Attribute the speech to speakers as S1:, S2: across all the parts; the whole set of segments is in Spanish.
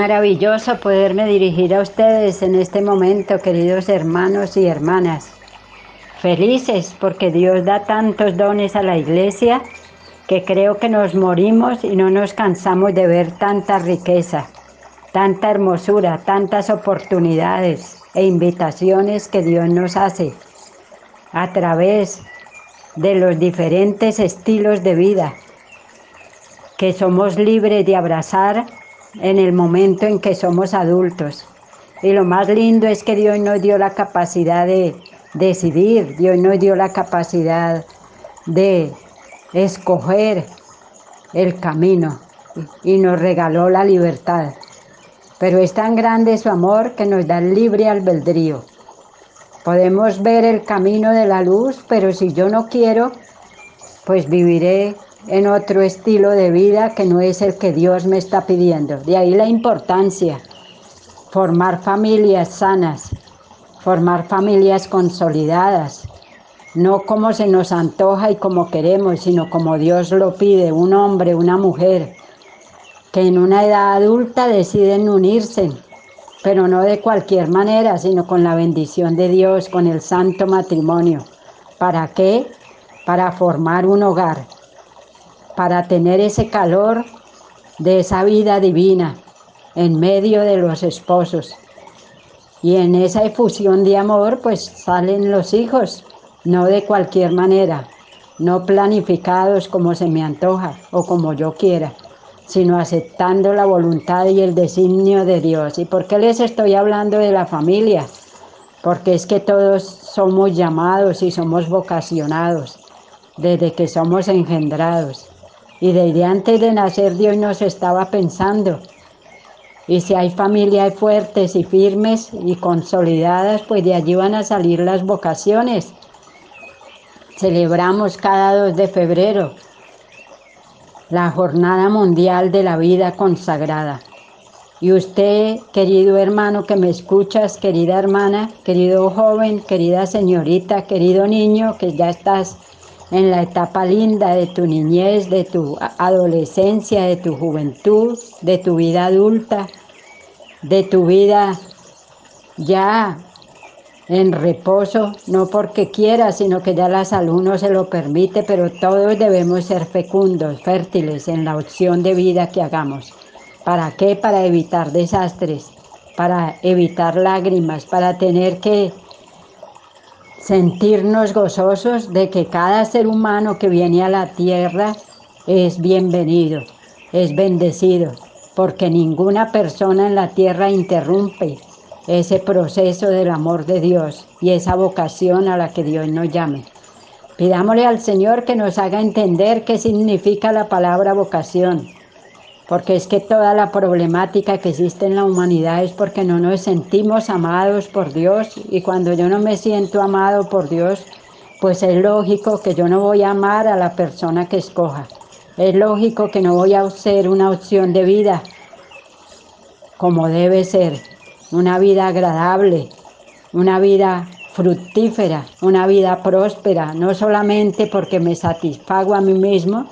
S1: Maravilloso poderme dirigir a ustedes en este momento, queridos hermanos y hermanas. Felices porque Dios da tantos dones a la iglesia que creo que nos morimos y no nos cansamos de ver tanta riqueza, tanta hermosura, tantas oportunidades e invitaciones que Dios nos hace a través de los diferentes estilos de vida que somos libres de abrazar en el momento en que somos adultos. Y lo más lindo es que Dios nos dio la capacidad de decidir, Dios nos dio la capacidad de escoger el camino y nos regaló la libertad. Pero es tan grande su amor que nos da el libre albedrío. Podemos ver el camino de la luz, pero si yo no quiero, pues viviré en otro estilo de vida que no es el que Dios me está pidiendo. De ahí la importancia, formar familias sanas, formar familias consolidadas, no como se nos antoja y como queremos, sino como Dios lo pide, un hombre, una mujer, que en una edad adulta deciden unirse, pero no de cualquier manera, sino con la bendición de Dios, con el santo matrimonio. ¿Para qué? Para formar un hogar para tener ese calor de esa vida divina en medio de los esposos. Y en esa efusión de amor pues salen los hijos, no de cualquier manera, no planificados como se me antoja o como yo quiera, sino aceptando la voluntad y el designio de Dios. ¿Y por qué les estoy hablando de la familia? Porque es que todos somos llamados y somos vocacionados desde que somos engendrados. Y desde antes de nacer Dios nos estaba pensando. Y si hay familias fuertes y firmes y consolidadas, pues de allí van a salir las vocaciones. Celebramos cada 2 de febrero la Jornada Mundial de la Vida Consagrada. Y usted, querido hermano que me escuchas, querida hermana, querido joven, querida señorita, querido niño, que ya estás en la etapa linda de tu niñez, de tu adolescencia, de tu juventud, de tu vida adulta, de tu vida ya en reposo, no porque quieras, sino que ya la salud no se lo permite, pero todos debemos ser fecundos, fértiles en la opción de vida que hagamos. ¿Para qué? Para evitar desastres, para evitar lágrimas, para tener que sentirnos gozosos de que cada ser humano que viene a la tierra es bienvenido, es bendecido, porque ninguna persona en la tierra interrumpe ese proceso del amor de Dios y esa vocación a la que Dios nos llame. Pidámosle al Señor que nos haga entender qué significa la palabra vocación porque es que toda la problemática que existe en la humanidad es porque no nos sentimos amados por Dios. Y cuando yo no me siento amado por Dios, pues es lógico que yo no voy a amar a la persona que escoja. Es lógico que no voy a ser una opción de vida como debe ser, una vida agradable, una vida fructífera, una vida próspera, no solamente porque me satisfago a mí mismo,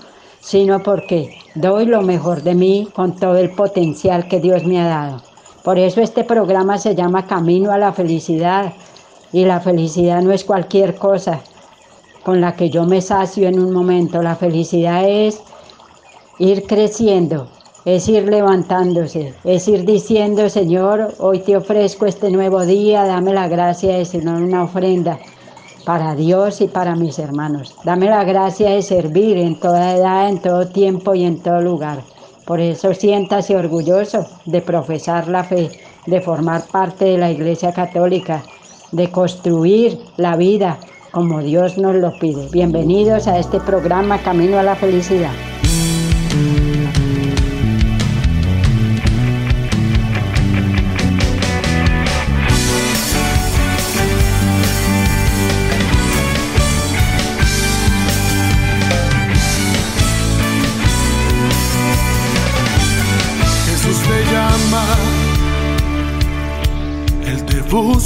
S1: sino porque doy lo mejor de mí con todo el potencial que Dios me ha dado. Por eso este programa se llama Camino a la Felicidad y la felicidad no es cualquier cosa con la que yo me sacio en un momento. La felicidad es ir creciendo, es ir levantándose, es ir diciendo, Señor, hoy te ofrezco este nuevo día, dame la gracia de ser una ofrenda para Dios y para mis hermanos. Dame la gracia de servir en toda edad, en todo tiempo y en todo lugar. Por eso siéntase orgulloso de profesar la fe, de formar parte de la Iglesia Católica, de construir la vida como Dios nos lo pide. Bienvenidos a este programa Camino a la Felicidad.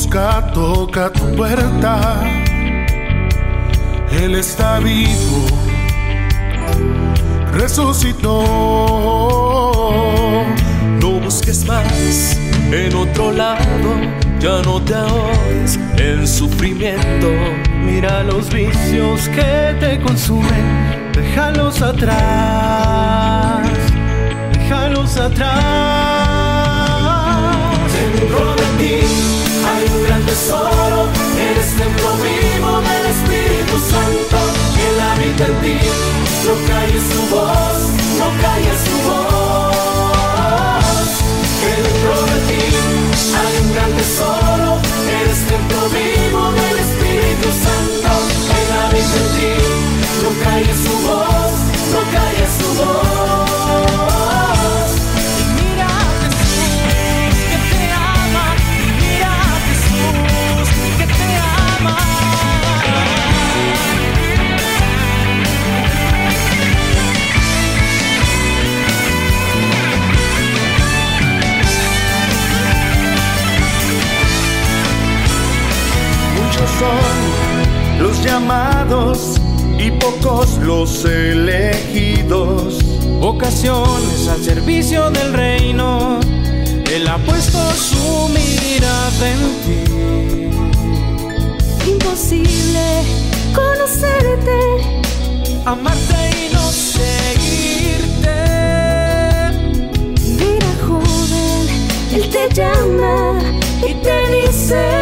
S2: Busca, toca tu puerta. Él está vivo, resucitó. No busques
S3: más en otro lado, ya no te ahogues en sufrimiento. Mira los vicios que te consumen, déjalos atrás, déjalos atrás. Dentro de ti tesoro, eres templo vivo del Espíritu Santo, Él habita en ti, no calles su voz, no calles su voz. Dentro de ti hay un gran tesoro, eres templo vivo del Espíritu Santo, Él habita en ti, no calles su voz, no calles su voz. Y
S2: pocos los elegidos.
S3: Vocaciones al servicio del reino, Él ha puesto su mirada en ti.
S4: Imposible conocerte,
S3: Amarte y no seguirte.
S4: mira joven, Él te llama y te dice,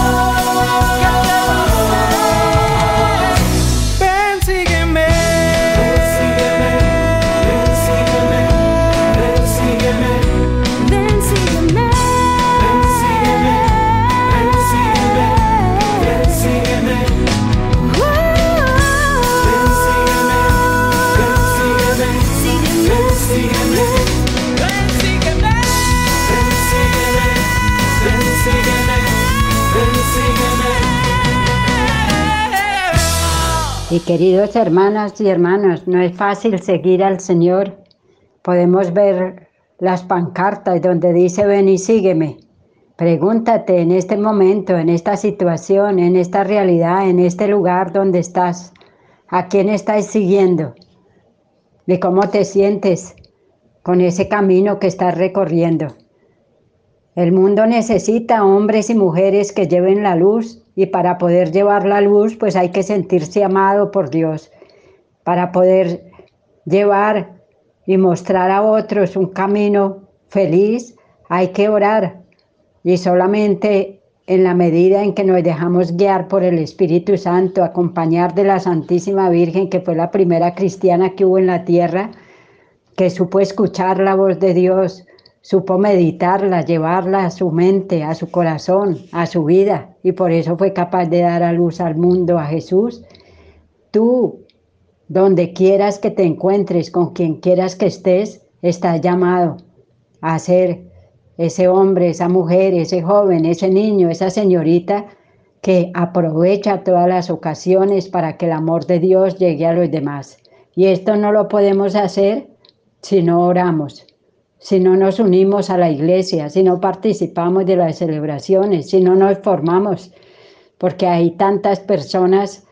S1: Y queridos hermanas y hermanos, no es fácil seguir al Señor. Podemos ver las pancartas donde dice ven y sígueme. Pregúntate en este momento, en esta situación, en esta realidad, en este lugar donde estás, ¿a quién estás siguiendo? ¿De cómo te sientes con ese camino que estás recorriendo? El mundo necesita hombres y mujeres que lleven la luz y para poder llevar la luz pues hay que sentirse amado por Dios. Para poder llevar y mostrar a otros un camino feliz hay que orar y solamente en la medida en que nos dejamos guiar por el Espíritu Santo, acompañar de la Santísima Virgen que fue la primera cristiana que hubo en la tierra, que supo escuchar la voz de Dios, supo meditarla, llevarla a su mente, a su corazón, a su vida, y por eso fue capaz de dar a luz al mundo, a Jesús. Tú, donde quieras que te encuentres, con quien quieras que estés, estás llamado a ser ese hombre, esa mujer, ese joven, ese niño, esa señorita que aprovecha todas las ocasiones para que el amor de Dios llegue a los demás. Y esto no lo podemos hacer si no oramos, si no nos unimos a la iglesia, si no participamos de las celebraciones, si no nos formamos, porque hay tantas personas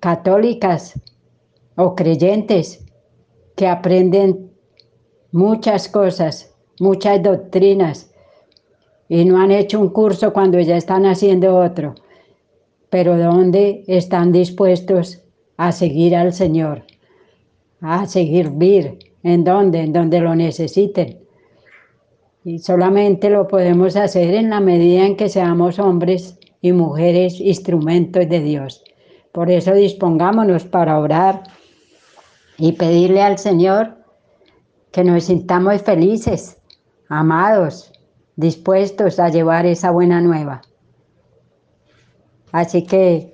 S1: católicas o creyentes que aprenden muchas cosas, muchas doctrinas y no han hecho un curso cuando ya están haciendo otro, pero ¿dónde están dispuestos a seguir al Señor? A seguir vir, ¿en dónde? En donde lo necesiten. Y solamente lo podemos hacer en la medida en que seamos hombres y mujeres instrumentos de Dios. Por eso dispongámonos para orar y pedirle al Señor que nos sintamos felices, amados, dispuestos a llevar esa buena nueva. Así que,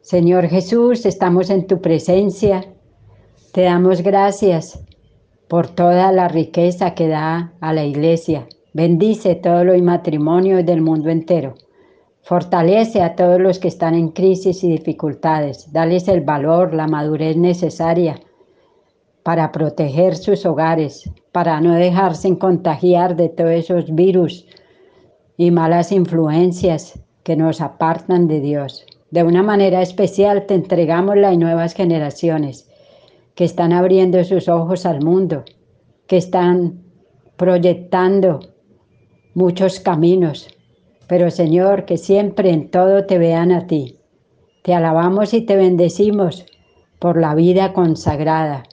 S1: Señor Jesús, estamos en tu presencia. Te damos gracias por toda la riqueza que da a la iglesia. Bendice todos los matrimonios del mundo entero. Fortalece a todos los que están en crisis y dificultades. Dales el valor, la madurez necesaria para proteger sus hogares, para no dejarse contagiar de todos esos virus y malas influencias que nos apartan de Dios. De una manera especial te entregamos las nuevas generaciones que están abriendo sus ojos al mundo, que están proyectando muchos caminos, pero Señor, que siempre en todo te vean a ti. Te alabamos y te bendecimos por la vida consagrada.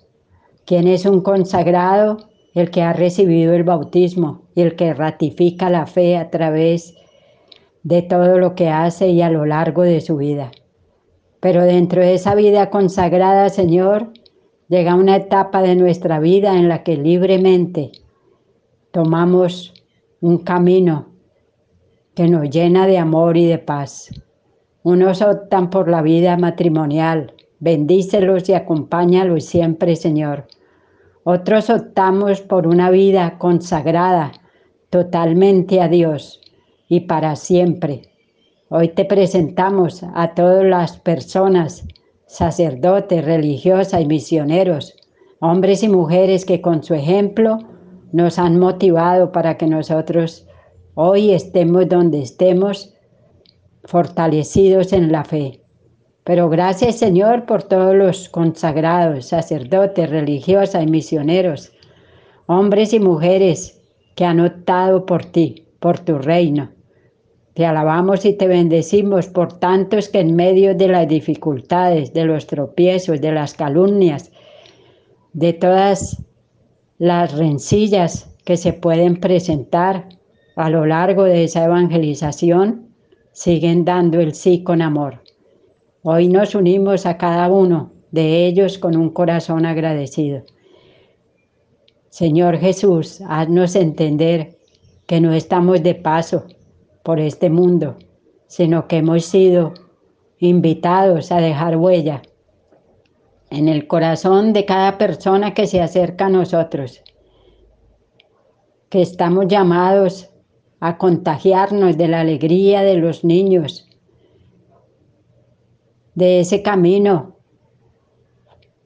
S1: ¿Quién es un consagrado? El que ha recibido el bautismo y el que ratifica la fe a través de todo lo que hace y a lo largo de su vida. Pero dentro de esa vida consagrada, Señor, llega una etapa de nuestra vida en la que libremente tomamos un camino que nos llena de amor y de paz. Unos optan por la vida matrimonial, bendícelos y acompáñalos siempre, Señor. Otros optamos por una vida consagrada totalmente a Dios y para siempre. Hoy te presentamos a todas las personas, sacerdotes, religiosas y misioneros, hombres y mujeres que con su ejemplo nos han motivado para que nosotros hoy estemos donde estemos, fortalecidos en la fe. Pero gracias Señor por todos los consagrados, sacerdotes, religiosas y misioneros, hombres y mujeres que han optado por ti, por tu reino. Te alabamos y te bendecimos por tantos que en medio de las dificultades, de los tropiezos, de las calumnias, de todas las rencillas que se pueden presentar, a lo largo de esa evangelización siguen dando el sí con amor. Hoy nos unimos a cada uno de ellos con un corazón agradecido. Señor Jesús, haznos entender que no estamos de paso por este mundo, sino que hemos sido invitados a dejar huella en el corazón de cada persona que se acerca a nosotros, que estamos llamados a contagiarnos de la alegría de los niños, de ese camino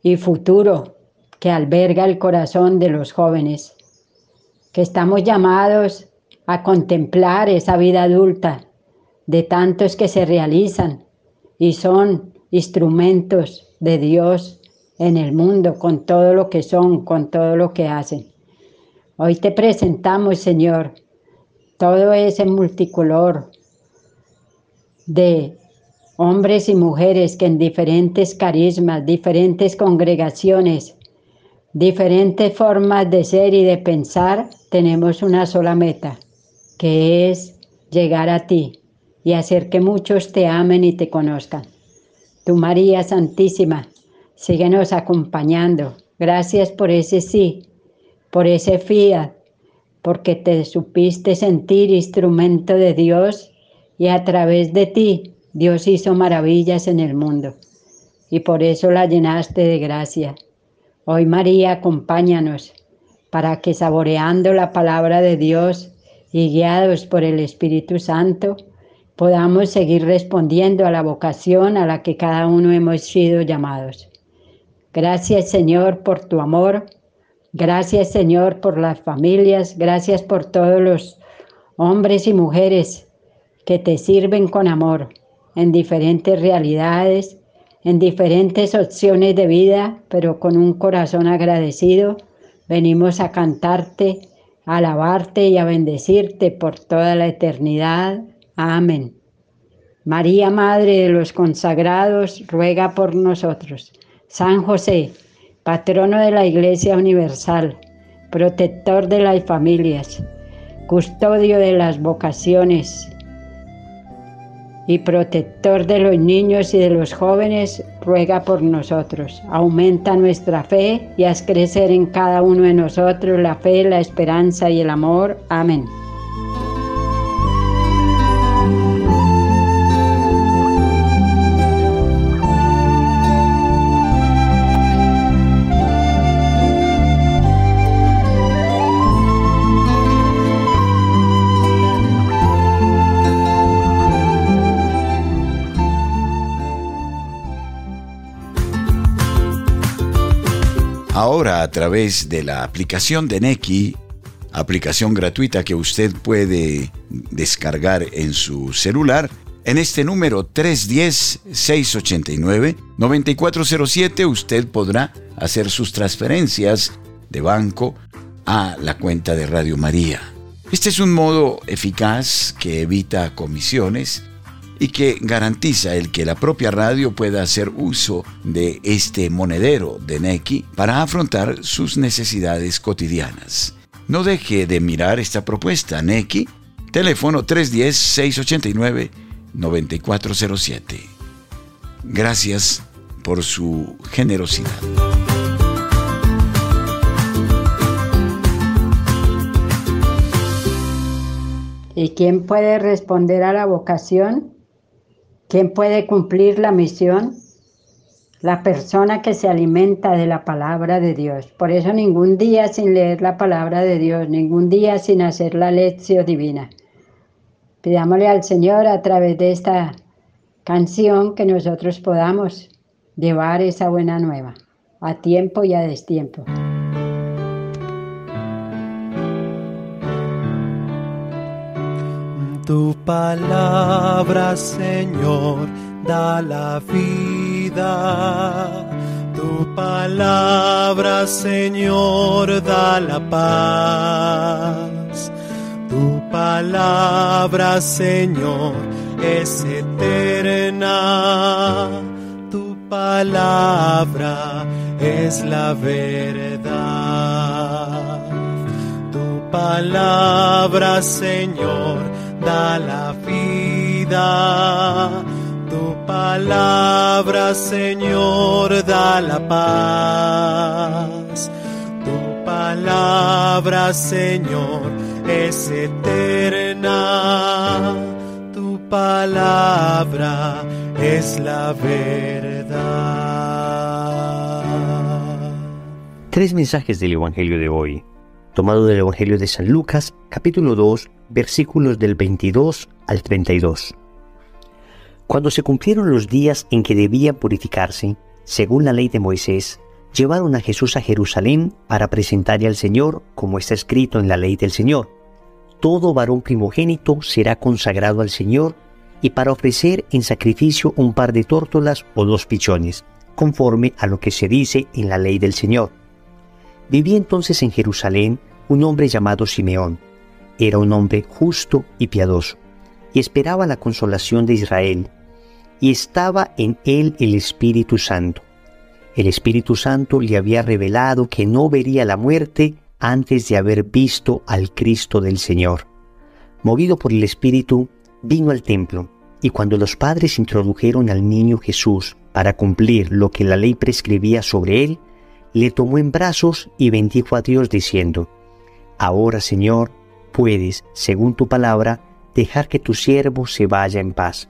S1: y futuro que alberga el corazón de los jóvenes, que estamos llamados a contemplar esa vida adulta de tantos que se realizan y son instrumentos de Dios en el mundo con todo lo que son, con todo lo que hacen. Hoy te presentamos, Señor, todo ese multicolor de hombres y mujeres que en diferentes carismas, diferentes congregaciones, diferentes formas de ser y de pensar, tenemos una sola meta, que es llegar a ti y hacer que muchos te amen y te conozcan. Tu María Santísima, síguenos acompañando. Gracias por ese sí, por ese fiat, porque te supiste sentir instrumento de Dios y a través de ti Dios hizo maravillas en el mundo y por eso la llenaste de gracia. Hoy María, acompáñanos para que saboreando la palabra de Dios y guiados por el Espíritu Santo, podamos seguir respondiendo a la vocación a la que cada uno hemos sido llamados. Gracias Señor por tu amor Gracias Señor por las familias, gracias por todos los hombres y mujeres que te sirven con amor en diferentes realidades, en diferentes opciones de vida, pero con un corazón agradecido. Venimos a cantarte, alabarte y a bendecirte por toda la eternidad. Amén. María, Madre de los consagrados, ruega por nosotros. San José, patrono de la Iglesia Universal, protector de las familias, custodio de las vocaciones y protector de los niños y de los jóvenes, ruega por nosotros. Aumenta nuestra fe y haz crecer en cada uno de nosotros la fe, la esperanza y el amor. Amén.
S5: A través de la aplicación de Neki, aplicación gratuita que usted puede descargar en su celular, en este número 310-689-9407 usted podrá hacer sus transferencias de banco a la cuenta de Radio María. Este es un modo eficaz que evita comisiones y que garantiza el que la propia radio pueda hacer uso de este monedero de Neki para afrontar sus necesidades cotidianas. No deje de mirar esta propuesta Neki, teléfono 310-689-9407. Gracias por su generosidad.
S1: ¿Y quién puede responder a la vocación? ¿Quién puede cumplir la misión? La persona que se alimenta de la palabra de Dios. Por eso ningún día sin leer la palabra de Dios, ningún día sin hacer la lección divina. Pidámosle al Señor a través de esta canción que nosotros podamos llevar esa buena nueva a tiempo y a destiempo.
S3: Tu palabra, Señor, da la vida. Tu palabra, Señor, da la paz. Tu palabra, Señor, es eterna. Tu palabra es la verdad. Tu palabra, Señor, da la vida. Tu palabra, Señor, da la paz. Tu palabra, Señor, es eterna. Tu palabra es la verdad.
S6: Tres mensajes del Evangelio de hoy tomado del Evangelio de San Lucas, capítulo 2, versículos del 22 al 32. Cuando se cumplieron los días en que debía purificarse, según la ley de Moisés, llevaron a Jesús a Jerusalén para presentarle al Señor, como está escrito en la ley del Señor. Todo varón primogénito será consagrado al Señor y para ofrecer en sacrificio un par de tórtolas o dos pichones, conforme a lo que se dice en la ley del Señor. Vivía entonces en Jerusalén un hombre llamado Simeón. Era un hombre justo y piadoso, y esperaba la consolación de Israel, y estaba en él el Espíritu Santo. El Espíritu Santo le había revelado que no vería la muerte antes de haber visto al Cristo del Señor. Movido por el Espíritu, vino al templo, y cuando los padres introdujeron al niño Jesús para cumplir lo que la ley prescribía sobre él, le tomó en brazos y bendijo a Dios diciendo, Ahora Señor, puedes, según tu palabra, dejar que tu siervo se vaya en paz,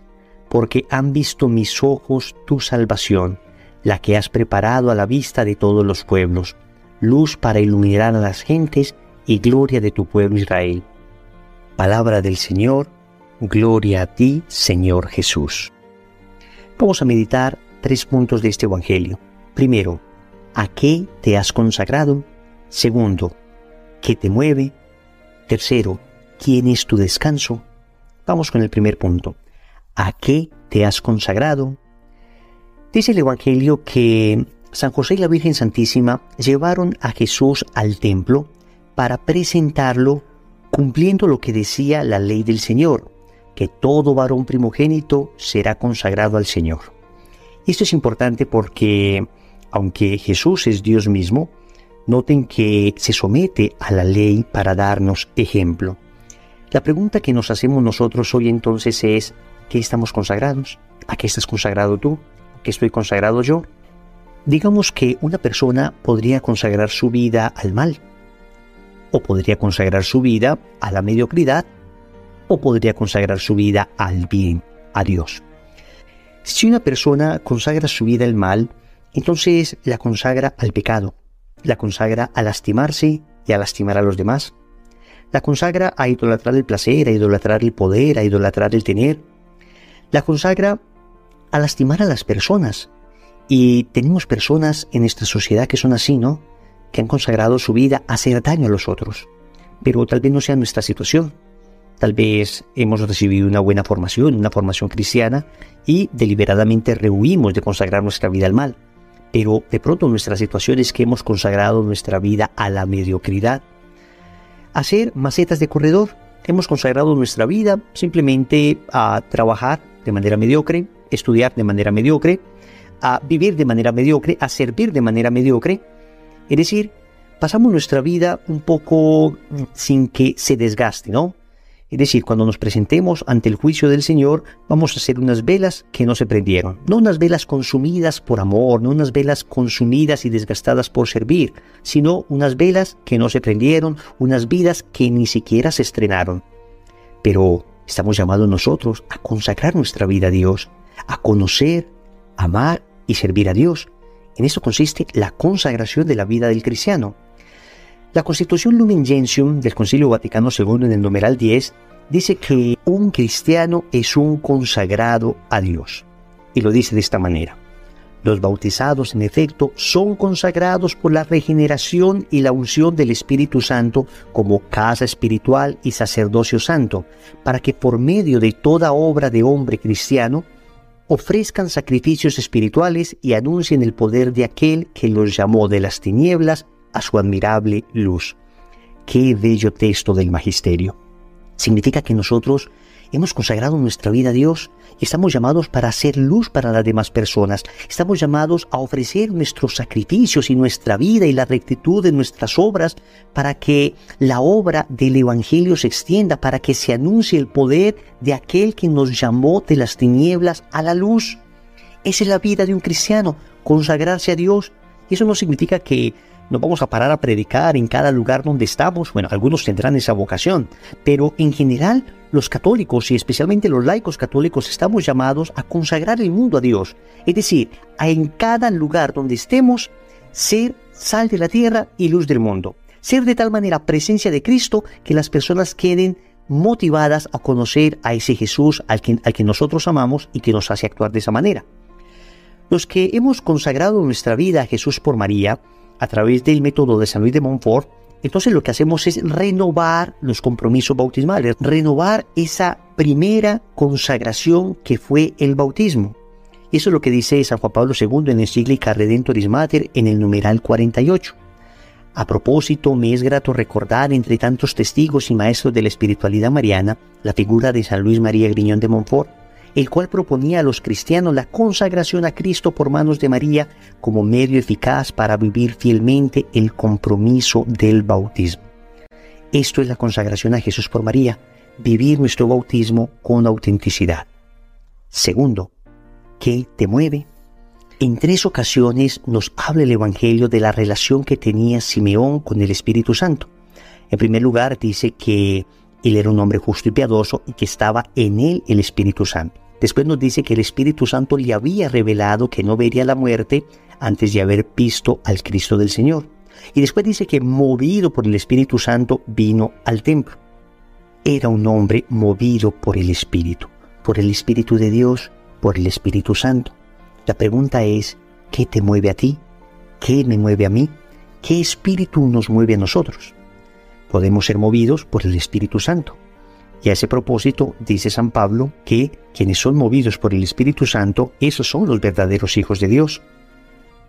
S6: porque han visto mis ojos tu salvación, la que has preparado a la vista de todos los pueblos, luz para iluminar a las gentes y gloria de tu pueblo Israel. Palabra del Señor, gloria a ti, Señor Jesús. Vamos a meditar tres puntos de este Evangelio. Primero, ¿A qué te has consagrado? Segundo, ¿qué te mueve? Tercero, ¿quién es tu descanso? Vamos con el primer punto. ¿A qué te has consagrado? Dice el Evangelio que San José y la Virgen Santísima llevaron a Jesús al templo para presentarlo cumpliendo lo que decía la ley del Señor, que todo varón primogénito será consagrado al Señor. Esto es importante porque aunque Jesús es Dios mismo, noten que se somete a la ley para darnos ejemplo. La pregunta que nos hacemos nosotros hoy entonces es, ¿qué estamos consagrados? ¿A qué estás consagrado tú? ¿A qué estoy consagrado yo? Digamos que una persona podría consagrar su vida al mal, o podría consagrar su vida a la mediocridad, o podría consagrar su vida al bien, a Dios. Si una persona consagra su vida al mal, entonces la consagra al pecado, la consagra a lastimarse y a lastimar a los demás, la consagra a idolatrar el placer, a idolatrar el poder, a idolatrar el tener, la consagra a lastimar a las personas. Y tenemos personas en esta sociedad que son así, ¿no? que han consagrado su vida a hacer daño a los otros, pero tal vez no sea nuestra situación. Tal vez hemos recibido una buena formación, una formación cristiana, y deliberadamente rehuimos de consagrar nuestra vida al mal. Pero de pronto nuestra situación es que hemos consagrado nuestra vida a la mediocridad. Hacer macetas de corredor. Hemos consagrado nuestra vida simplemente a trabajar de manera mediocre, estudiar de manera mediocre, a vivir de manera mediocre, a servir de manera mediocre. Es decir, pasamos nuestra vida un poco sin que se desgaste, ¿no? Es decir, cuando nos presentemos ante el juicio del Señor, vamos a hacer unas velas que no se prendieron. No unas velas consumidas por amor, no unas velas consumidas y desgastadas por servir, sino unas velas que no se prendieron, unas vidas que ni siquiera se estrenaron. Pero estamos llamados nosotros a consagrar nuestra vida a Dios, a conocer, amar y servir a Dios. En eso consiste la consagración de la vida del cristiano. La Constitución Lumen Gentium del Concilio Vaticano II en el numeral 10 dice que un cristiano es un consagrado a Dios. Y lo dice de esta manera. Los bautizados, en efecto, son consagrados por la regeneración y la unción del Espíritu Santo como casa espiritual y sacerdocio santo, para que por medio de toda obra de hombre cristiano ofrezcan sacrificios espirituales y anuncien el poder de aquel que los llamó de las tinieblas a su admirable luz. Qué bello texto del Magisterio. Significa que nosotros hemos consagrado nuestra vida a Dios y estamos llamados para hacer luz para las demás personas. Estamos llamados a ofrecer nuestros sacrificios y nuestra vida y la rectitud de nuestras obras para que la obra del Evangelio se extienda, para que se anuncie el poder de aquel que nos llamó de las tinieblas a la luz. Esa es la vida de un cristiano, consagrarse a Dios. Y eso no significa que no vamos a parar a predicar en cada lugar donde estamos. Bueno, algunos tendrán esa vocación, pero en general los católicos y especialmente los laicos católicos estamos llamados a consagrar el mundo a Dios. Es decir, a en cada lugar donde estemos ser sal de la tierra y luz del mundo. Ser de tal manera presencia de Cristo que las personas queden motivadas a conocer a ese Jesús al que, al que nosotros amamos y que nos hace actuar de esa manera. Los que hemos consagrado nuestra vida a Jesús por María, a través del método de San Luis de Montfort, entonces lo que hacemos es renovar los compromisos bautismales, renovar esa primera consagración que fue el bautismo. Eso es lo que dice San Juan Pablo II en Encíclica Redentoris Mater en el numeral 48. A propósito, me es grato recordar entre tantos testigos y maestros de la espiritualidad mariana la figura de San Luis María Griñón de Montfort, el cual proponía a los cristianos la consagración a Cristo por manos de María como medio eficaz para vivir fielmente el compromiso del bautismo. Esto es la consagración a Jesús por María, vivir nuestro bautismo con autenticidad. Segundo, ¿qué te mueve? En tres ocasiones nos habla el Evangelio de la relación que tenía Simeón con el Espíritu Santo. En primer lugar, dice que él era un hombre justo y piadoso y que estaba en él el Espíritu Santo. Después nos dice que el Espíritu Santo le había revelado que no vería la muerte antes de haber visto al Cristo del Señor. Y después dice que movido por el Espíritu Santo vino al templo. Era un hombre movido por el Espíritu, por el Espíritu de Dios, por el Espíritu Santo. La pregunta es, ¿qué te mueve a ti? ¿Qué me mueve a mí? ¿Qué espíritu nos mueve a nosotros? Podemos ser movidos por el Espíritu Santo. Y a ese propósito dice San Pablo que quienes son movidos por el Espíritu Santo, esos son los verdaderos hijos de Dios.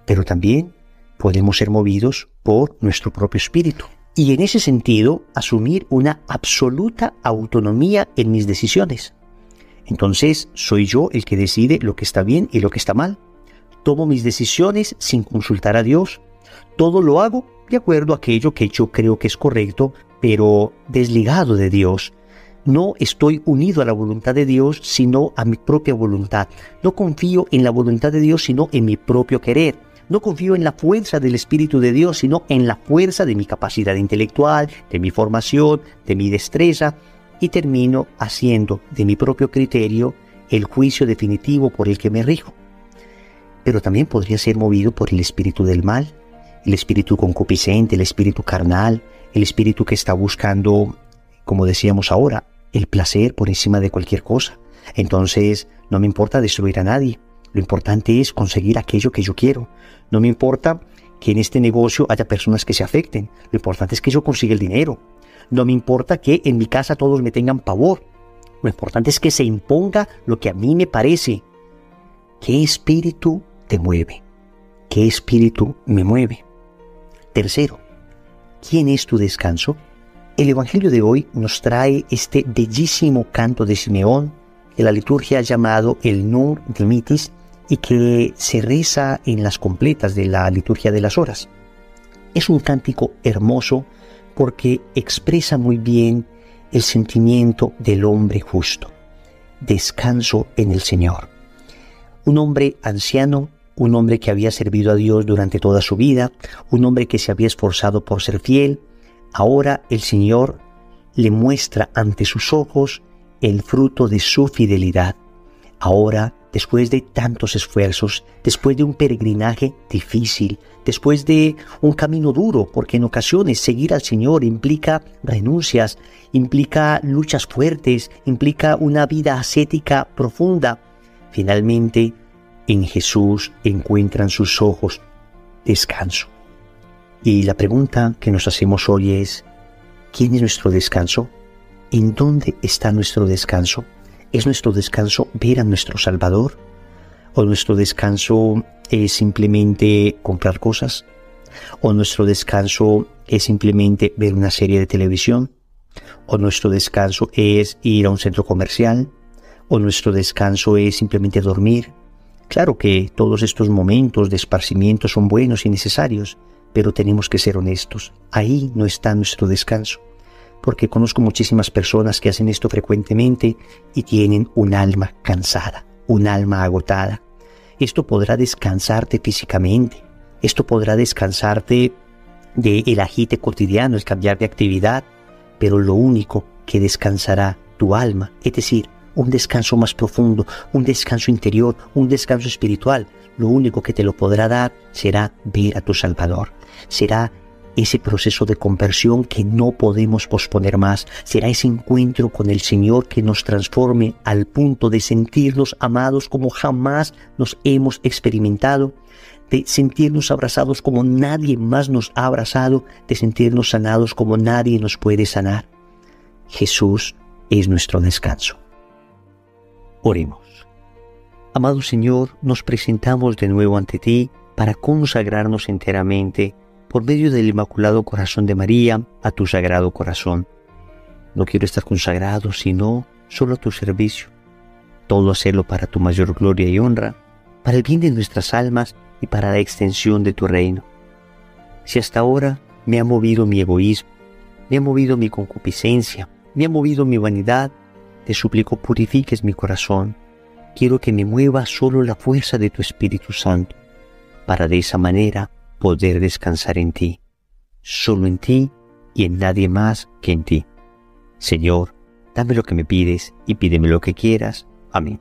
S6: Pero también podemos ser movidos por nuestro propio espíritu. Y en ese sentido, asumir una absoluta autonomía en mis decisiones. Entonces, soy yo el que decide lo que está bien y lo que está mal. Tomo mis decisiones sin consultar a Dios. Todo lo hago de acuerdo a aquello que yo creo que es correcto, pero desligado de Dios. No estoy unido a la voluntad de Dios, sino a mi propia voluntad. No confío en la voluntad de Dios, sino en mi propio querer. No confío en la fuerza del Espíritu de Dios, sino en la fuerza de mi capacidad intelectual, de mi formación, de mi destreza, y termino haciendo de mi propio criterio el juicio definitivo por el que me rijo. Pero también podría ser movido por el espíritu del mal, el espíritu concupiscente, el espíritu carnal, el espíritu que está buscando, como decíamos ahora, el placer por encima de cualquier cosa. Entonces, no me importa destruir a nadie. Lo importante es conseguir aquello que yo quiero. No me importa que en este negocio haya personas que se afecten. Lo importante es que yo consiga el dinero. No me importa que en mi casa todos me tengan pavor. Lo importante es que se imponga lo que a mí me parece. ¿Qué espíritu te mueve? ¿Qué espíritu me mueve? Tercero, ¿quién es tu descanso? El Evangelio de hoy nos trae este bellísimo canto de Simeón que la liturgia ha llamado el Nur Dimitis y que se reza en las completas de la liturgia de las horas. Es un cántico hermoso porque expresa muy bien el sentimiento del hombre justo. Descanso en el Señor. Un hombre anciano, un hombre que había servido a Dios durante toda su vida, un hombre que se había esforzado por ser fiel, ahora el Señor le muestra ante sus ojos el fruto de su fidelidad. Ahora después de tantos esfuerzos, después de un peregrinaje difícil, después de un camino duro, porque en ocasiones seguir al Señor implica renuncias, implica luchas fuertes, implica una vida ascética profunda. Finalmente, en Jesús encuentran sus ojos descanso. Y la pregunta que nos hacemos hoy es, ¿quién es nuestro descanso? ¿En dónde está nuestro descanso? ¿Es nuestro descanso ver a nuestro Salvador? ¿O nuestro descanso es simplemente comprar cosas? ¿O nuestro descanso es simplemente ver una serie de televisión? ¿O nuestro descanso es ir a un centro comercial? ¿O nuestro descanso es simplemente dormir? Claro que todos estos momentos de esparcimiento son buenos y necesarios, pero tenemos que ser honestos. Ahí no está nuestro descanso porque conozco muchísimas personas que hacen esto frecuentemente y tienen un alma cansada, un alma agotada. Esto podrá descansarte físicamente, esto podrá descansarte del el agite cotidiano, el cambiar de actividad, pero lo único que descansará tu alma, es decir, un descanso más profundo, un descanso interior, un descanso espiritual, lo único que te lo podrá dar será ver a tu Salvador, será ese proceso de conversión que no podemos posponer más. Será ese encuentro con el Señor que nos transforme al punto de sentirnos amados como jamás nos hemos experimentado, de sentirnos abrazados como nadie más nos ha abrazado, de sentirnos sanados como nadie nos puede sanar. Jesús es nuestro descanso. Oremos. Amado Señor, nos presentamos de nuevo ante ti para consagrarnos enteramente por medio del Inmaculado Corazón de María a tu Sagrado Corazón. No quiero estar consagrado, sino solo a tu servicio. Todo hacerlo para tu mayor gloria y honra, para el bien de nuestras almas y para la extensión de tu reino. Si hasta ahora me ha movido mi egoísmo, me ha movido mi concupiscencia, me ha movido mi vanidad, te suplico purifiques mi corazón. Quiero que me mueva solo la fuerza de tu Espíritu Santo, para de esa manera poder descansar en ti, solo en ti y en nadie más que en ti. Señor, dame lo que me pides y pídeme lo que quieras. Amén.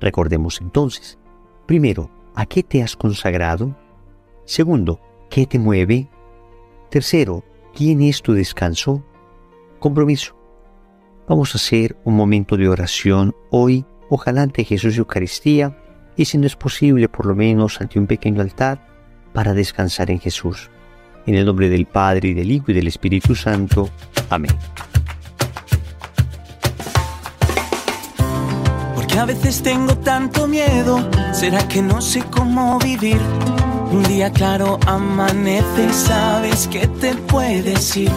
S6: Recordemos entonces, primero, ¿a qué te has consagrado? Segundo, ¿qué te mueve? Tercero, ¿quién es tu descanso? Compromiso. Vamos a hacer un momento de oración hoy, ojalá ante Jesús y Eucaristía, y si no es posible, por lo menos ante un pequeño altar, para descansar en Jesús. En el nombre del Padre, y del Hijo, y del Espíritu Santo. Amén.
S7: Porque a veces tengo tanto miedo, ¿será que no sé cómo vivir? Un día claro amanece sabes que te puedes ir.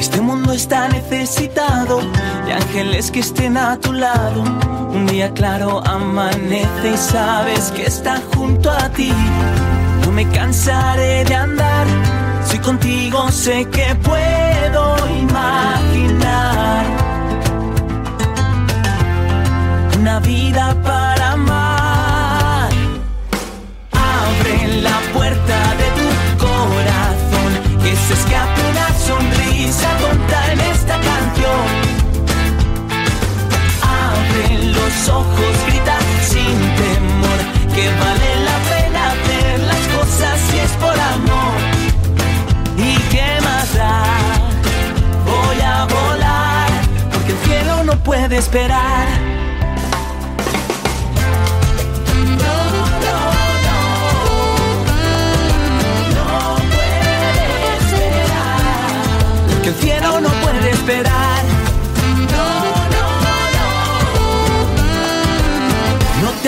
S7: Este mundo está necesitado de ángeles que estén a tu lado. Un día claro amanece y sabes que está junto a ti me cansaré de andar. Si contigo sé que puedo imaginar una vida para amar. Abre la puerta de tu corazón, que se escape sonrisa tonta en esta canción. Abre los ojos, grita sin temor, que vale la pena ver las cosas si es por amor. ¿Y qué más da? Voy a volar, porque el cielo no puede esperar.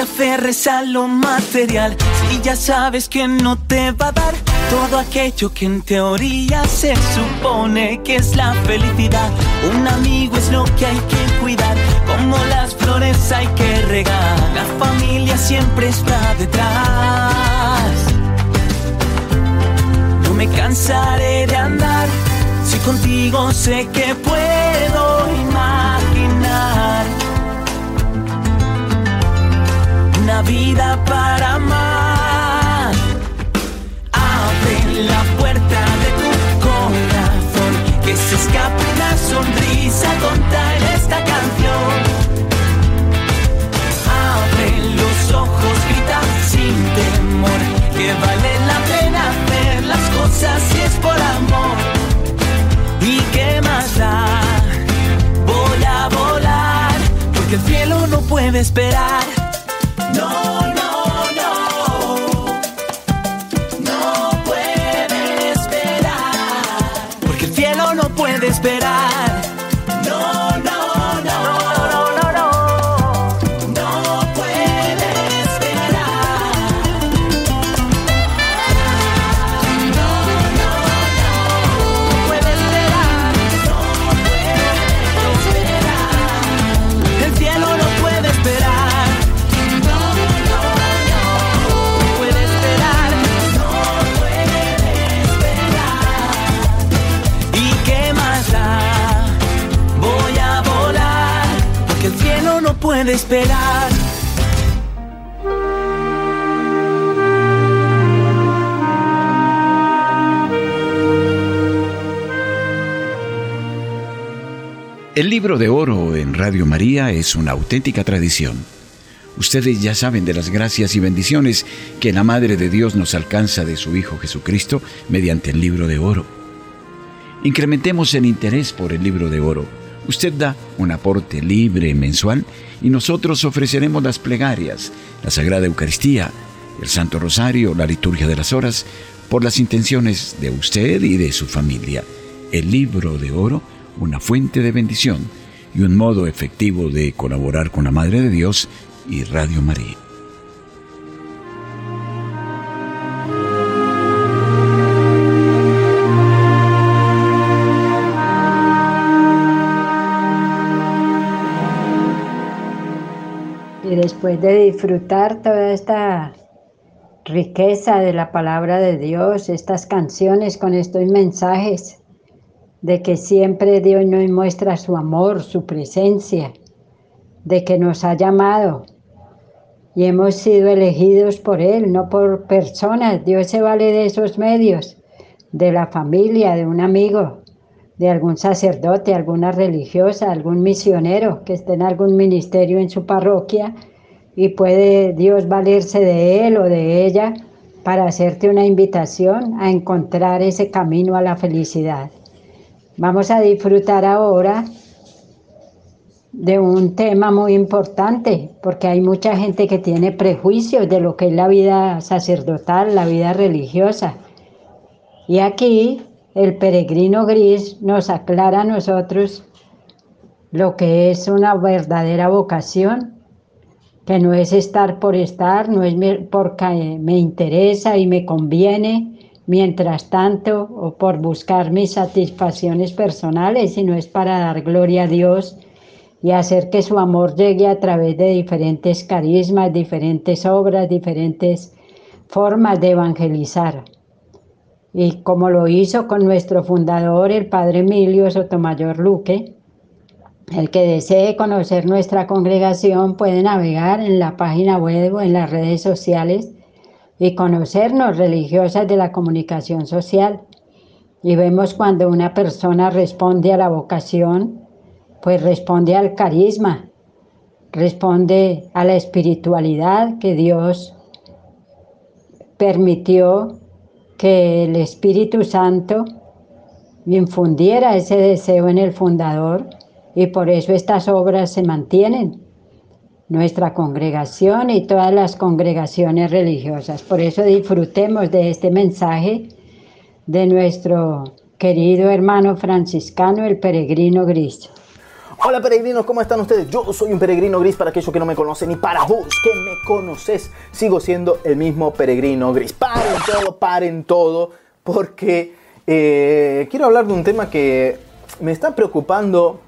S7: Aferres a lo material si ya sabes que no te va a dar todo aquello que en teoría se supone que es la felicidad? Un amigo es lo que hay que cuidar, como las flores hay que regar. La familia siempre está detrás. No me cansaré de andar si contigo sé que puedo una vida para amar. Abre la puerta de tu corazón, que se escape una sonrisa contar esta canción. Abre los ojos, grita sin temor, que vale la pena hacer las cosas si es por amor. ¿Y qué más da? Voy a volar, porque el cielo no puede esperar. Esperar. Esperar. El
S5: libro de oro en Radio María es una auténtica tradición. Ustedes ya saben de las gracias y bendiciones que la Madre de Dios nos alcanza de su Hijo Jesucristo mediante el libro de oro. Incrementemos el interés por el libro de oro. Usted da un aporte libre mensual y nosotros ofreceremos las plegarias, la Sagrada Eucaristía, el Santo Rosario, la liturgia de las horas, por las intenciones de usted y de su familia. El libro de oro, una fuente de bendición y un modo efectivo de colaborar con la Madre de Dios y Radio María.
S1: Después de disfrutar toda esta riqueza de la palabra de Dios, estas canciones con estos mensajes, de que siempre Dios nos muestra su amor, su presencia, de que nos ha llamado y hemos sido elegidos por Él, no por personas. Dios se vale de esos medios, de la familia, de un amigo, de algún sacerdote, alguna religiosa, algún misionero que esté en algún ministerio en su parroquia y puede Dios valerse de él o de ella para hacerte una invitación a encontrar ese camino a la felicidad. Vamos a disfrutar ahora de un tema muy importante, porque hay mucha gente que tiene prejuicios de lo que es la vida sacerdotal, la vida religiosa. Y aquí el peregrino gris nos aclara a nosotros lo que es una verdadera vocación, que no es estar por estar, no es porque me interesa y me conviene mientras tanto o por buscar mis satisfacciones personales, sino es para dar gloria a Dios y hacer que su amor llegue a través de diferentes carismas, diferentes obras, diferentes formas de evangelizar. Y como lo hizo con nuestro fundador, el padre Emilio Sotomayor Luque, el que desee conocer nuestra congregación puede navegar en la página web o en las redes sociales y conocernos religiosas de la comunicación social. Y vemos cuando una persona responde a la vocación, pues responde al carisma, responde a la espiritualidad que Dios permitió que el Espíritu Santo infundiera ese deseo en el fundador y por eso estas obras se mantienen. Nuestra congregación y todas las congregaciones religiosas. Por eso disfrutemos de este mensaje de nuestro querido hermano franciscano, el peregrino gris.
S8: Hola peregrinos, ¿cómo están ustedes? Yo soy un peregrino gris para aquellos que no me conocen y para vos que me conoces, sigo siendo el mismo peregrino gris. Paren todo, paren todo, porque eh, quiero hablar de un tema que me está preocupando,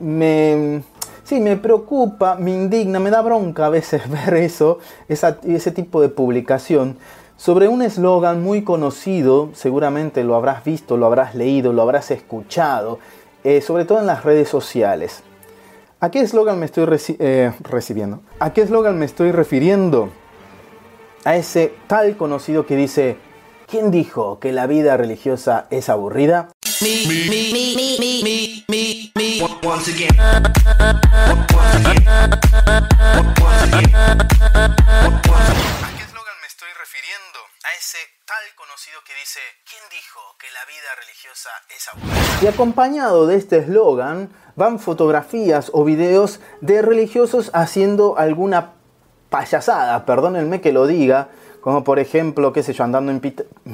S8: me, sí, me preocupa, me indigna, me da bronca a veces ver eso, ese tipo de publicación sobre un eslogan muy conocido, seguramente lo habrás visto, lo habrás leído, lo habrás escuchado, eh, sobre todo en las redes sociales. ¿A qué eslogan me estoy eh, recibiendo? ¿A qué eslogan me estoy refiriendo? A ese tal conocido que dice, ¿quién dijo que la vida religiosa es aburrida? Refiriendo a ese tal conocido que dice, ¿quién dijo que la vida religiosa es aburrida? Y acompañado de este eslogan van fotografías o videos de religiosos haciendo alguna payasada, perdónenme que lo diga, como por ejemplo, qué sé yo, andando en,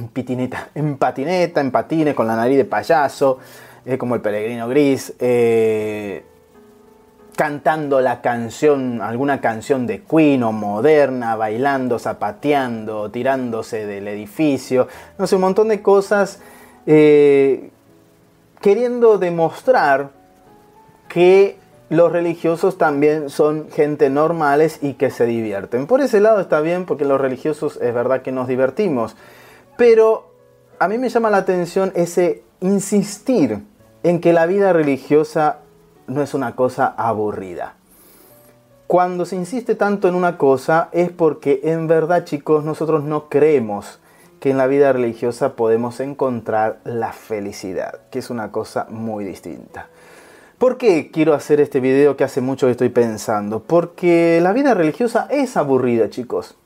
S8: pitineta, en patineta, en patines, con la nariz de payaso, eh, como el peregrino gris, eh, cantando la canción, alguna canción de Queen o moderna, bailando, zapateando, tirándose del edificio, no sé, un montón de cosas, eh, queriendo demostrar que los religiosos también son gente normales y que se divierten. Por ese lado está bien porque los religiosos es verdad que nos divertimos, pero a mí me llama la atención ese insistir en que la vida religiosa no es una cosa aburrida. Cuando se insiste tanto en una cosa es porque en verdad chicos nosotros no creemos que en la vida religiosa podemos encontrar la felicidad, que es una cosa muy distinta. ¿Por qué quiero hacer este video que hace mucho que estoy pensando? Porque la vida religiosa es aburrida chicos.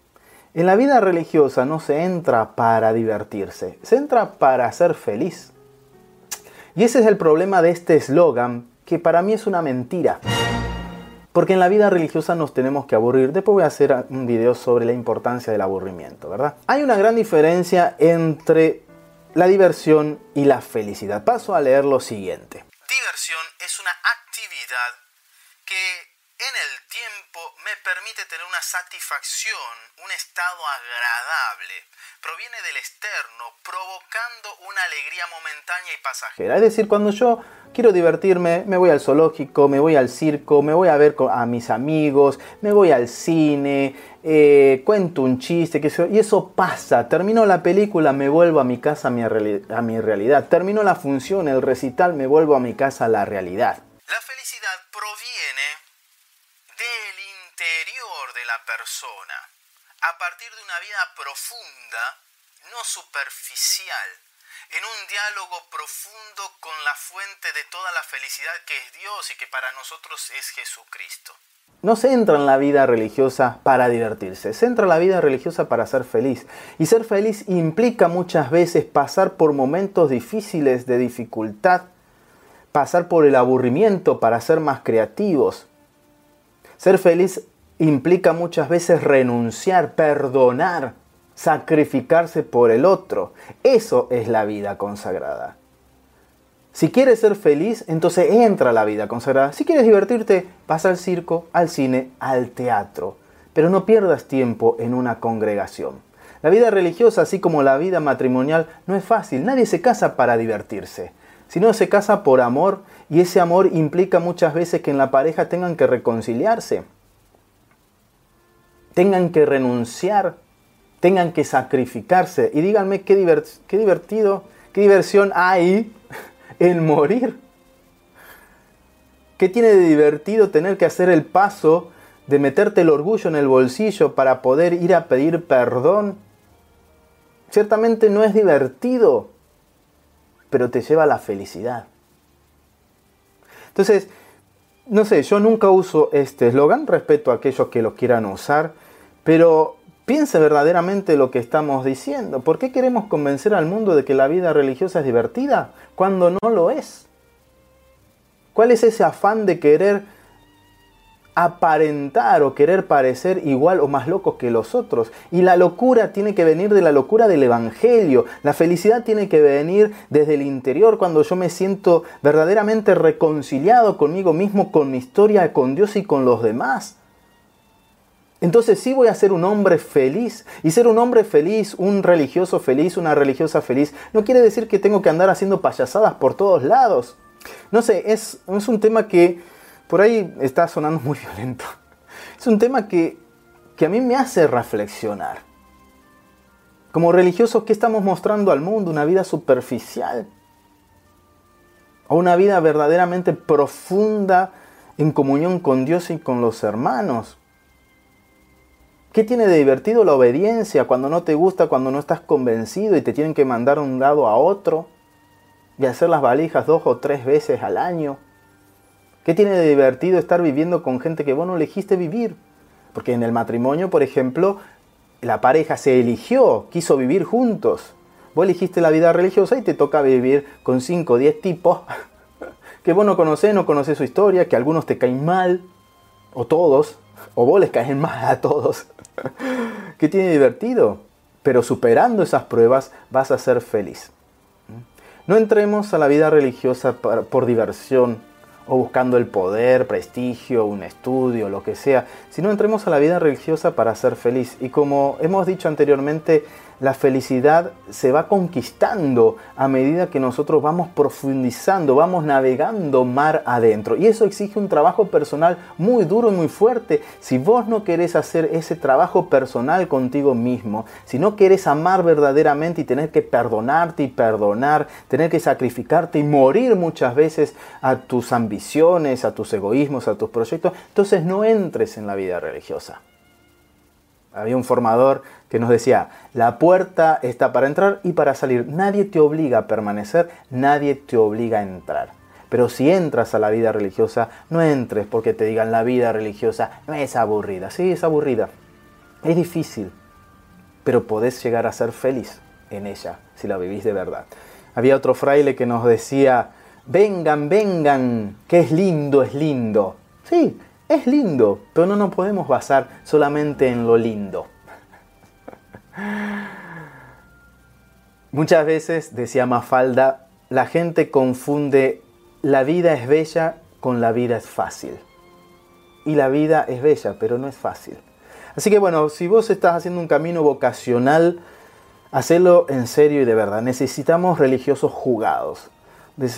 S8: En la vida religiosa no se entra para divertirse, se entra para ser feliz. Y ese es el problema de este eslogan que para mí es una mentira. Porque en la vida religiosa nos tenemos que aburrir. Después voy a hacer un video sobre la importancia del aburrimiento, ¿verdad? Hay una gran diferencia entre la diversión y la felicidad. Paso a leer lo siguiente. Diversión es una actividad que en el tiempo me permite tener una satisfacción, un estado agradable. Proviene del externo, provocando una alegría momentánea y pasajera. Es decir, cuando yo quiero divertirme, me voy al zoológico, me voy al circo, me voy a ver a mis amigos, me voy al cine, eh, cuento un chiste, y eso pasa. Termino la película, me vuelvo a mi casa, a mi, a mi realidad. Termino la función, el recital, me vuelvo a mi casa, a la realidad. La felicidad proviene del interior de la persona, a partir de una vida profunda, no superficial en un diálogo profundo con la fuente de toda la felicidad que es Dios y que para nosotros es Jesucristo. No se entra en la vida religiosa para divertirse, se entra en la vida religiosa para ser feliz. Y ser feliz implica muchas veces pasar por momentos difíciles de dificultad, pasar por el aburrimiento para ser más creativos. Ser feliz implica muchas veces renunciar, perdonar, sacrificarse por el otro. Eso es la vida consagrada. Si quieres ser feliz, entonces entra a la vida consagrada. Si quieres divertirte, pasa al circo, al cine, al teatro. Pero no pierdas tiempo en una congregación. La vida religiosa, así como la vida matrimonial, no es fácil. Nadie se casa para divertirse, sino se casa por amor y ese amor implica muchas veces que en la pareja tengan que reconciliarse, tengan que renunciar tengan que sacrificarse. Y díganme qué, qué divertido, qué diversión hay en morir. ¿Qué tiene de divertido tener que hacer el paso de meterte el orgullo en el bolsillo para poder ir a pedir perdón? Ciertamente no es divertido, pero te lleva a la felicidad. Entonces, no sé, yo nunca uso este eslogan, respeto a aquellos que lo quieran usar, pero Piense verdaderamente lo que estamos diciendo. ¿Por qué queremos convencer al mundo de que la vida religiosa es divertida cuando no lo es? ¿Cuál es ese afán de querer aparentar o querer parecer igual o más locos que los otros. Y la locura tiene que venir de la locura del Evangelio. La felicidad tiene que venir desde el interior cuando yo me siento verdaderamente reconciliado conmigo mismo, con mi historia, con Dios y con los demás. Entonces sí voy a ser un hombre feliz. Y ser un hombre feliz, un religioso feliz, una religiosa feliz, no quiere decir que tengo que andar haciendo payasadas por todos lados. No sé, es, es un tema que por ahí está sonando muy violento. Es un tema que, que a mí me hace reflexionar. Como religiosos, ¿qué estamos mostrando al mundo? ¿Una vida superficial? ¿O una vida verdaderamente profunda en comunión con Dios y con los hermanos? ¿Qué tiene de divertido la obediencia cuando no te gusta, cuando no estás convencido y te tienen que mandar un lado a otro? Y hacer las valijas dos o tres veces al año. ¿Qué tiene de divertido estar viviendo con gente que vos no elegiste vivir? Porque en el matrimonio, por ejemplo, la pareja se eligió, quiso vivir juntos. Vos elegiste la vida religiosa y te toca vivir con 5 o 10 tipos que vos no conocés, no conocés su historia, que algunos te caen mal, o todos, o vos les caen mal a todos. ¿Qué tiene divertido? Pero superando esas pruebas vas a ser feliz. No entremos a la vida religiosa por diversión o buscando el poder, prestigio, un estudio, lo que sea, sino entremos a la vida religiosa para ser feliz. Y como hemos dicho anteriormente, la felicidad se va conquistando a medida que nosotros vamos profundizando, vamos navegando mar adentro. Y eso exige un trabajo personal muy duro y muy fuerte. Si vos no querés hacer ese trabajo personal contigo mismo, si no querés amar verdaderamente y tener que perdonarte y perdonar, tener que sacrificarte y morir muchas veces a tus ambiciones, a tus egoísmos, a tus proyectos, entonces no entres en la vida religiosa. Había un formador que nos decía, la puerta está para entrar y para salir. Nadie te obliga a permanecer, nadie te obliga a entrar. Pero si entras a la vida religiosa, no entres porque te digan la vida religiosa no es aburrida. Sí, es aburrida. Es difícil, pero podés llegar a ser feliz en ella si la vivís de verdad. Había otro fraile que nos decía, vengan, vengan, que es lindo, es lindo. Sí, es lindo, pero no nos podemos basar solamente en lo lindo. Muchas veces, decía Mafalda, la gente confunde la vida es bella con la vida es fácil. Y la vida es bella, pero no es fácil. Así que bueno, si vos estás haciendo un camino vocacional, hacelo en serio y de verdad. Necesitamos religiosos jugados.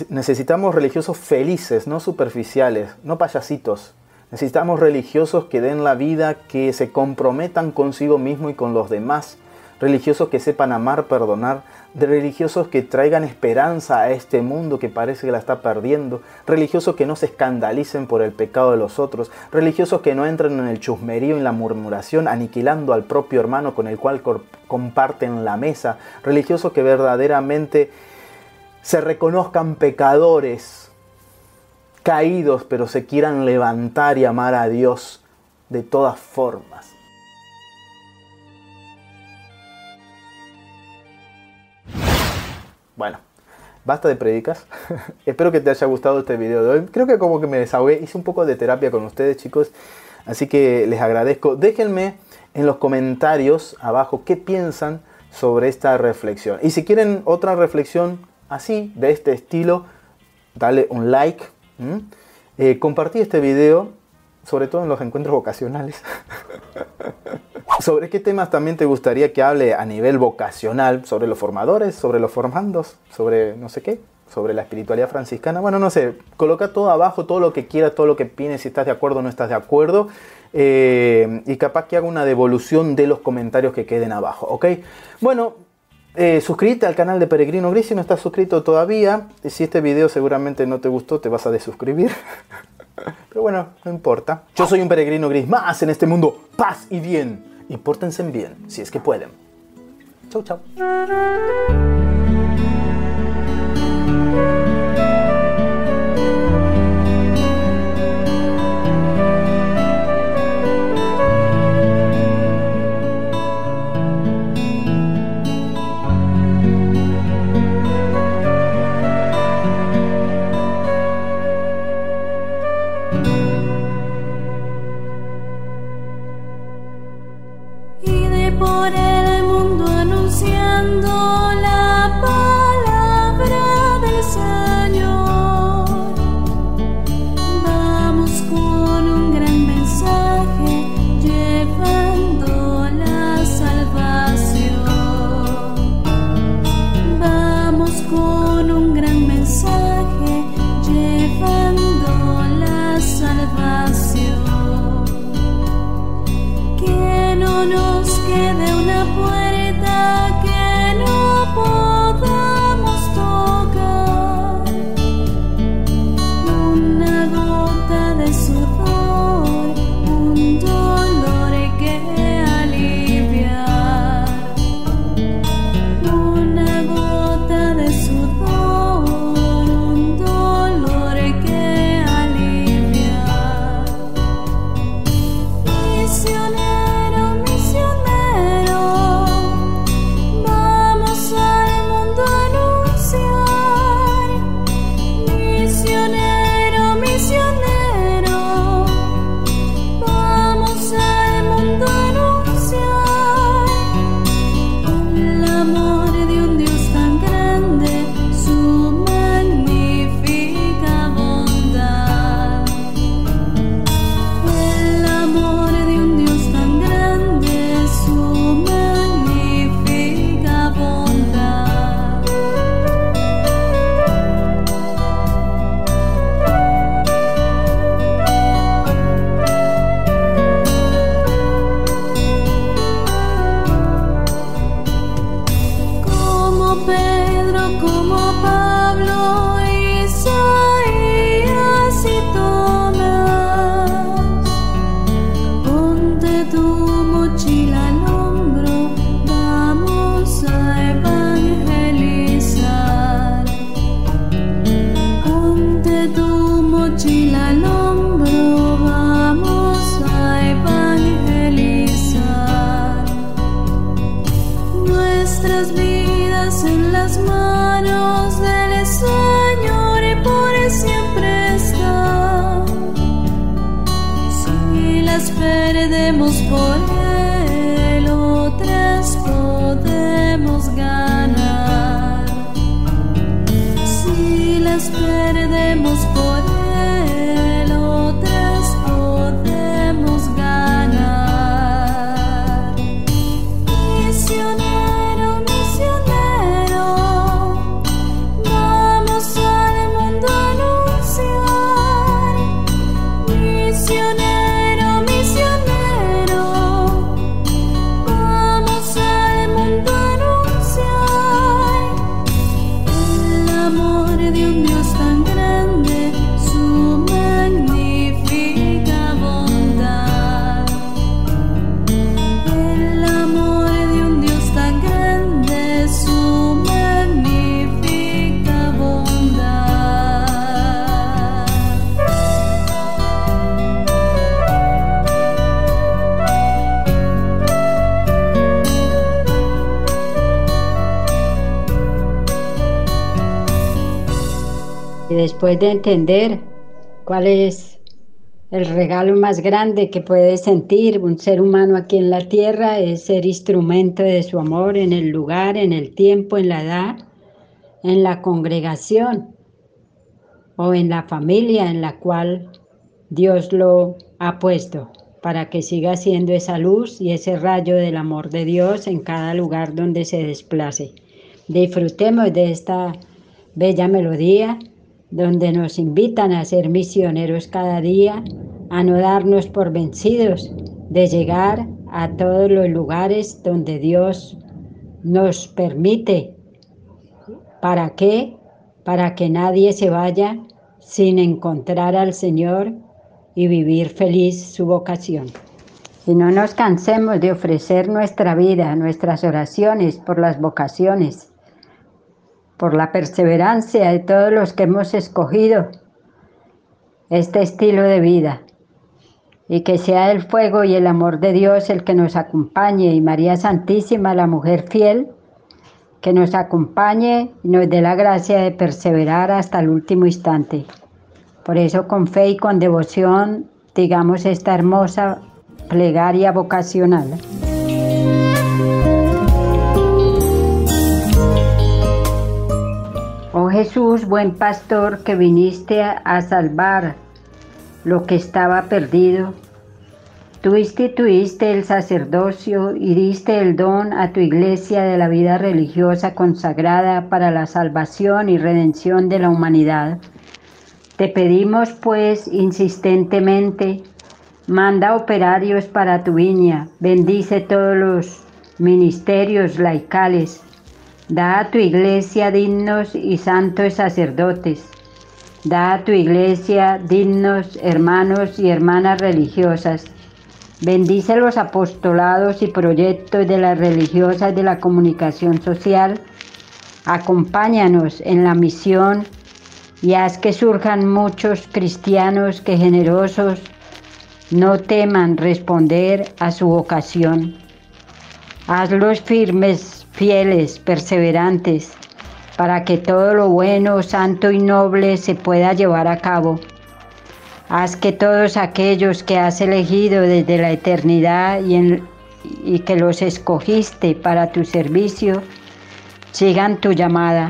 S8: Necesitamos religiosos felices, no superficiales, no payasitos. Necesitamos religiosos que den la vida, que se comprometan consigo mismo y con los demás. Religiosos que sepan amar, perdonar. Religiosos que traigan esperanza a este mundo que parece que la está perdiendo. Religiosos que no se escandalicen por el pecado de los otros. Religiosos que no entren en el chusmerío y la murmuración, aniquilando al propio hermano con el cual comparten la mesa. Religiosos que verdaderamente se reconozcan pecadores caídos, pero se quieran levantar y amar a Dios de todas formas. Bueno, basta de predicas. Espero que te haya gustado este video de hoy. Creo que como que me desahogué, hice un poco de terapia con ustedes, chicos. Así que les agradezco. Déjenme en los comentarios abajo qué piensan sobre esta reflexión. Y si quieren otra reflexión así, de este estilo, dale un like. Eh, compartí este video, sobre todo en los encuentros vocacionales. ¿Sobre qué temas también te gustaría que hable a nivel vocacional? ¿Sobre los formadores? ¿Sobre los formandos? ¿Sobre no sé qué? ¿Sobre la espiritualidad franciscana? Bueno, no sé, coloca todo abajo, todo lo que quieras, todo lo que pienses, si estás de acuerdo o no estás de acuerdo. Eh, y capaz que haga una devolución de los comentarios que queden abajo, ¿ok? Bueno, eh, suscríbete al canal de Peregrino Gris si no estás suscrito todavía. Si este video seguramente no te gustó, te vas a desuscribir. Pero bueno, no importa. Yo soy un peregrino gris más en este mundo. Paz y bien. Y pórtense bien, si es que pueden. Chau, chau.
S1: Después de entender cuál es el regalo más grande que puede sentir un ser humano aquí en la tierra, es ser instrumento de su amor en el lugar, en el tiempo, en la edad, en la congregación o en la familia en la cual Dios lo ha puesto para que siga siendo esa luz y ese rayo del amor de Dios en cada lugar donde se desplace. Disfrutemos de esta bella melodía donde nos invitan a ser misioneros cada día, a no darnos por vencidos, de llegar a todos los lugares donde Dios nos permite. ¿Para qué? Para que nadie se vaya sin encontrar al Señor y vivir feliz su vocación. Y no nos cansemos de ofrecer nuestra vida, nuestras oraciones por las vocaciones por la perseverancia de todos los que hemos escogido este estilo de vida. Y que sea el fuego y el amor de Dios el que nos acompañe y María Santísima, la mujer fiel, que nos acompañe y nos dé la gracia de perseverar hasta el último instante. Por eso con fe y con devoción digamos esta hermosa plegaria vocacional. Jesús, buen pastor, que viniste a, salvar lo que estaba perdido. Tú instituiste el sacerdocio y diste el don a tu iglesia de la vida religiosa consagrada para la salvación y redención de la humanidad. Te pedimos pues insistentemente, manda operarios para tu viña, bendice todos los ministerios laicales, Da a tu iglesia dignos y santos sacerdotes. Da a tu iglesia dignos hermanos y hermanas religiosas. Bendice los apostolados y proyectos de las religiosas de la comunicación social. Acompáñanos en la misión y haz que surjan muchos cristianos que generosos no teman responder a su vocación. Hazlos firmes fieles, perseverantes, para que todo lo bueno, santo y noble se pueda llevar a cabo. Haz que todos aquellos que has elegido desde la eternidad y, en- y que los escogiste para tu servicio, sigan tu llamada,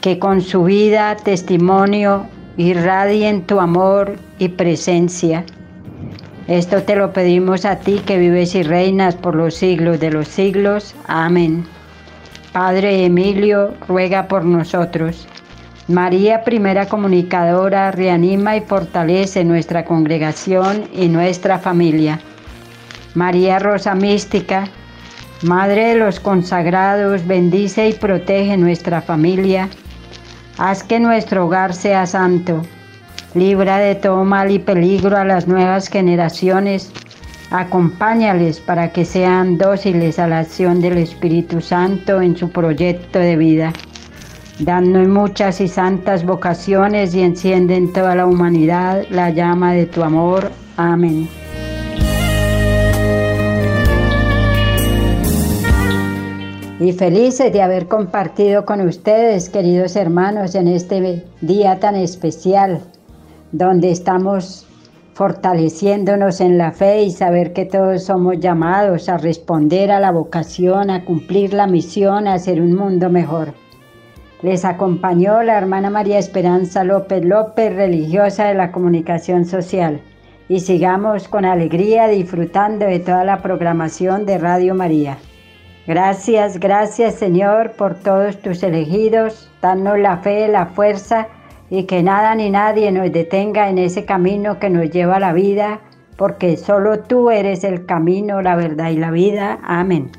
S1: que con su vida, testimonio, irradien tu amor y presencia. Esto te lo pedimos a ti que vives y reinas por los siglos de los siglos. Amén. Padre Emilio, ruega por nosotros. María, primera comunicadora, reanima y fortalece nuestra congregación y nuestra familia. María Rosa Mística, Madre de los consagrados, bendice y protege nuestra familia. Haz que nuestro hogar sea santo. Libra de todo mal y peligro a las nuevas generaciones. Acompáñales para que sean dóciles a la acción del Espíritu Santo en su proyecto de vida. Danos muchas y santas vocaciones y enciende en toda la humanidad la llama de tu amor. Amén. y felices de haber compartido con ustedes, queridos hermanos, en este día tan especial, donde estamos fortaleciéndonos en la fe y saber que todos somos llamados a responder a la vocación, a cumplir la misión, a hacer un mundo mejor. Les acompañó la hermana María Esperanza López López, religiosa de la comunicación social. Y sigamos con alegría disfrutando de toda la programación de Radio María. Gracias, gracias Señor por todos tus elegidos. Danos la fe, la fuerza y que nada ni nadie nos detenga en ese camino que nos lleva a la vida, porque solo tú eres el camino, la verdad y la vida. Amén.